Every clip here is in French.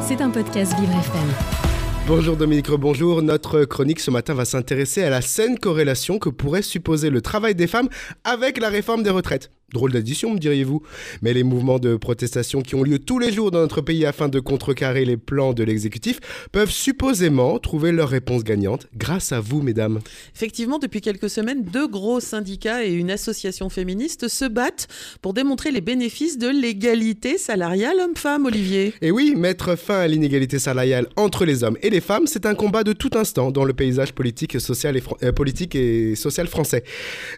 C'est un podcast Vivre FM. Bonjour Dominique, bonjour. Notre chronique ce matin va s'intéresser à la saine corrélation que pourrait supposer le travail des femmes avec la réforme des retraites. Drôle d'addition, me diriez-vous. Mais les mouvements de protestation qui ont lieu tous les jours dans notre pays afin de contrecarrer les plans de l'exécutif peuvent supposément trouver leur réponse gagnante grâce à vous, mesdames. Effectivement, depuis quelques semaines, deux gros syndicats et une association féministe se battent pour démontrer les bénéfices de l'égalité salariale homme-femme, Olivier. Et oui, mettre fin à l'inégalité salariale entre les hommes et les femmes, c'est un combat de tout instant dans le paysage politique, social et, euh, politique et social français.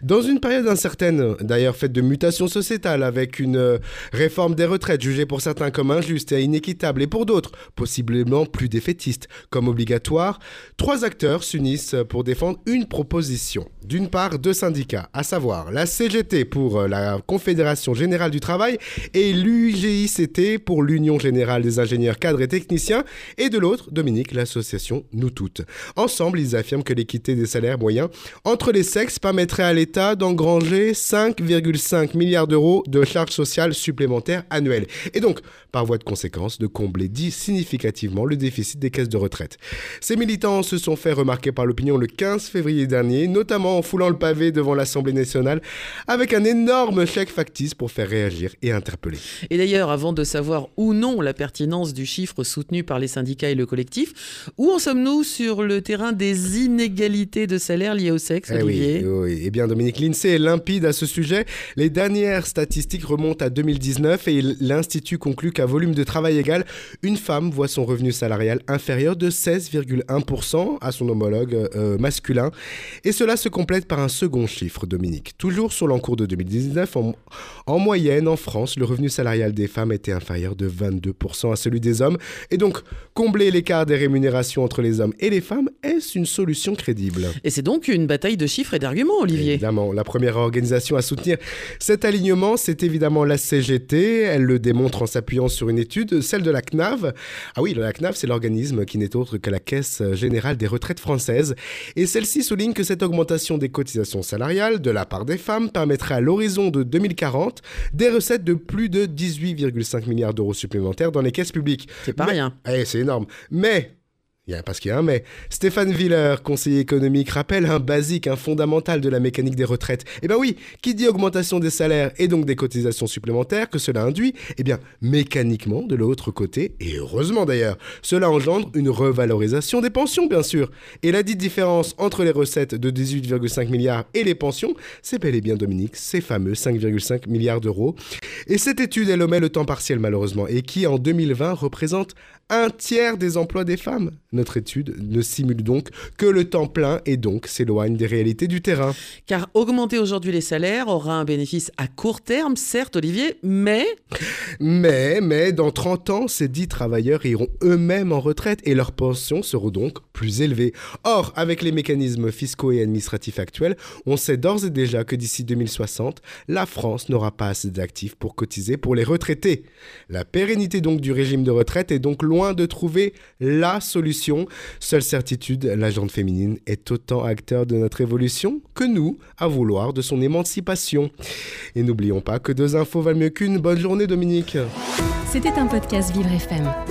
Dans une période incertaine, d'ailleurs faite de mutations sociétales, avec une euh, réforme des retraites jugée pour certains comme injuste et inéquitable, et pour d'autres possiblement plus défaitiste, comme obligatoire, trois acteurs s'unissent pour défendre une proposition. D'une part, deux syndicats, à savoir la CGT pour euh, la Confédération Générale du Travail et l'UGICT pour l'Union Générale des Ingénieurs Cadres et Techniciens, et de l'autre, Dominique, l'association Nous Toutes. Ensemble, ils affirment que l'équité des salaires moyens entre les sexes permettrait à l'État d'engranger 5,5 milliards d'euros de charges sociales supplémentaires annuelles. Et donc, par voie de conséquence, de combler dit significativement le déficit des caisses de retraite. Ces militants se sont fait remarquer par l'opinion le 15 février dernier, notamment en foulant le pavé devant l'Assemblée nationale, avec un énorme chèque factice pour faire réagir et interpeller. Et d'ailleurs, avant de savoir ou non la pertinence du chiffre soutenu par les syndicats et le collectif, où en sommes-nous sur le terrain des inégalités de salaire liées au sexe, Eh Olivier? oui, oui. Eh bien, Dominique Lindsay est limpide à ce sujet. Les dernières statistiques remontent à 2019 et l'Institut conclut qu'à volume de travail égal, une femme voit son revenu salarial inférieur de 16,1% à son homologue euh, masculin. Et cela se complète par un second chiffre, Dominique. Toujours sur l'encours de 2019, en, en moyenne, en France, le revenu salarial des femmes était inférieur de 22% à celui des hommes. Et donc, combler l'écart des rémunérations entre les hommes et les femmes, est-ce une solution crédible? Et c'est donc une bataille de chiffres et d'arguments, Olivier. Évidemment, la première organisation à soutenir cet alignement, c'est évidemment la CGT. Elle le démontre en s'appuyant sur une étude, celle de la CNAV. Ah oui, la CNAV, c'est l'organisme qui n'est autre que la Caisse générale des retraites françaises. Et celle-ci souligne que cette augmentation des cotisations salariales de la part des femmes permettrait à l'horizon de 2040 des recettes de plus de 18,5 milliards d'euros supplémentaires dans les caisses publiques. C'est pas Mais- rien. Eh, c'est énorme. Mais il y a- parce qu'il y a un mais. Stéphane Viller, conseiller économique, rappelle un basique, un fondamental de la mécanique des retraites. Eh bien oui, qui dit augmentation des salaires et donc des cotisations supplémentaires que cela induit, eh bien mécaniquement de l'autre côté, et heureusement d'ailleurs, cela engendre une revalorisation des pensions bien sûr. Et la dite différence entre les recettes de 18,5 milliards et les pensions, c'est bel et bien Dominique, ces fameux 5,5 milliards d'euros. Et cette étude, elle omet le temps partiel malheureusement, et qui en 2020 représente un tiers des emplois des femmes. Notre étude ne simule donc que le temps plein et donc s'éloigne des réalités du terrain. Car augmenter aujourd'hui les salaires aura un bénéfice à court terme, certes, Olivier, mais Mais, mais, dans 30 ans, ces dix travailleurs iront eux-mêmes en retraite et leurs pensions seront donc plus. Or, avec les mécanismes fiscaux et administratifs actuels, on sait d'ores et déjà que d'ici 2060, la France n'aura pas assez d'actifs pour cotiser pour les retraités. La pérennité donc du régime de retraite est donc loin de trouver la solution. Seule certitude, la jante féminine est autant acteur de notre évolution que nous à vouloir de son émancipation. Et n'oublions pas que deux infos valent mieux qu'une. Bonne journée Dominique. C'était un podcast Vivre FM.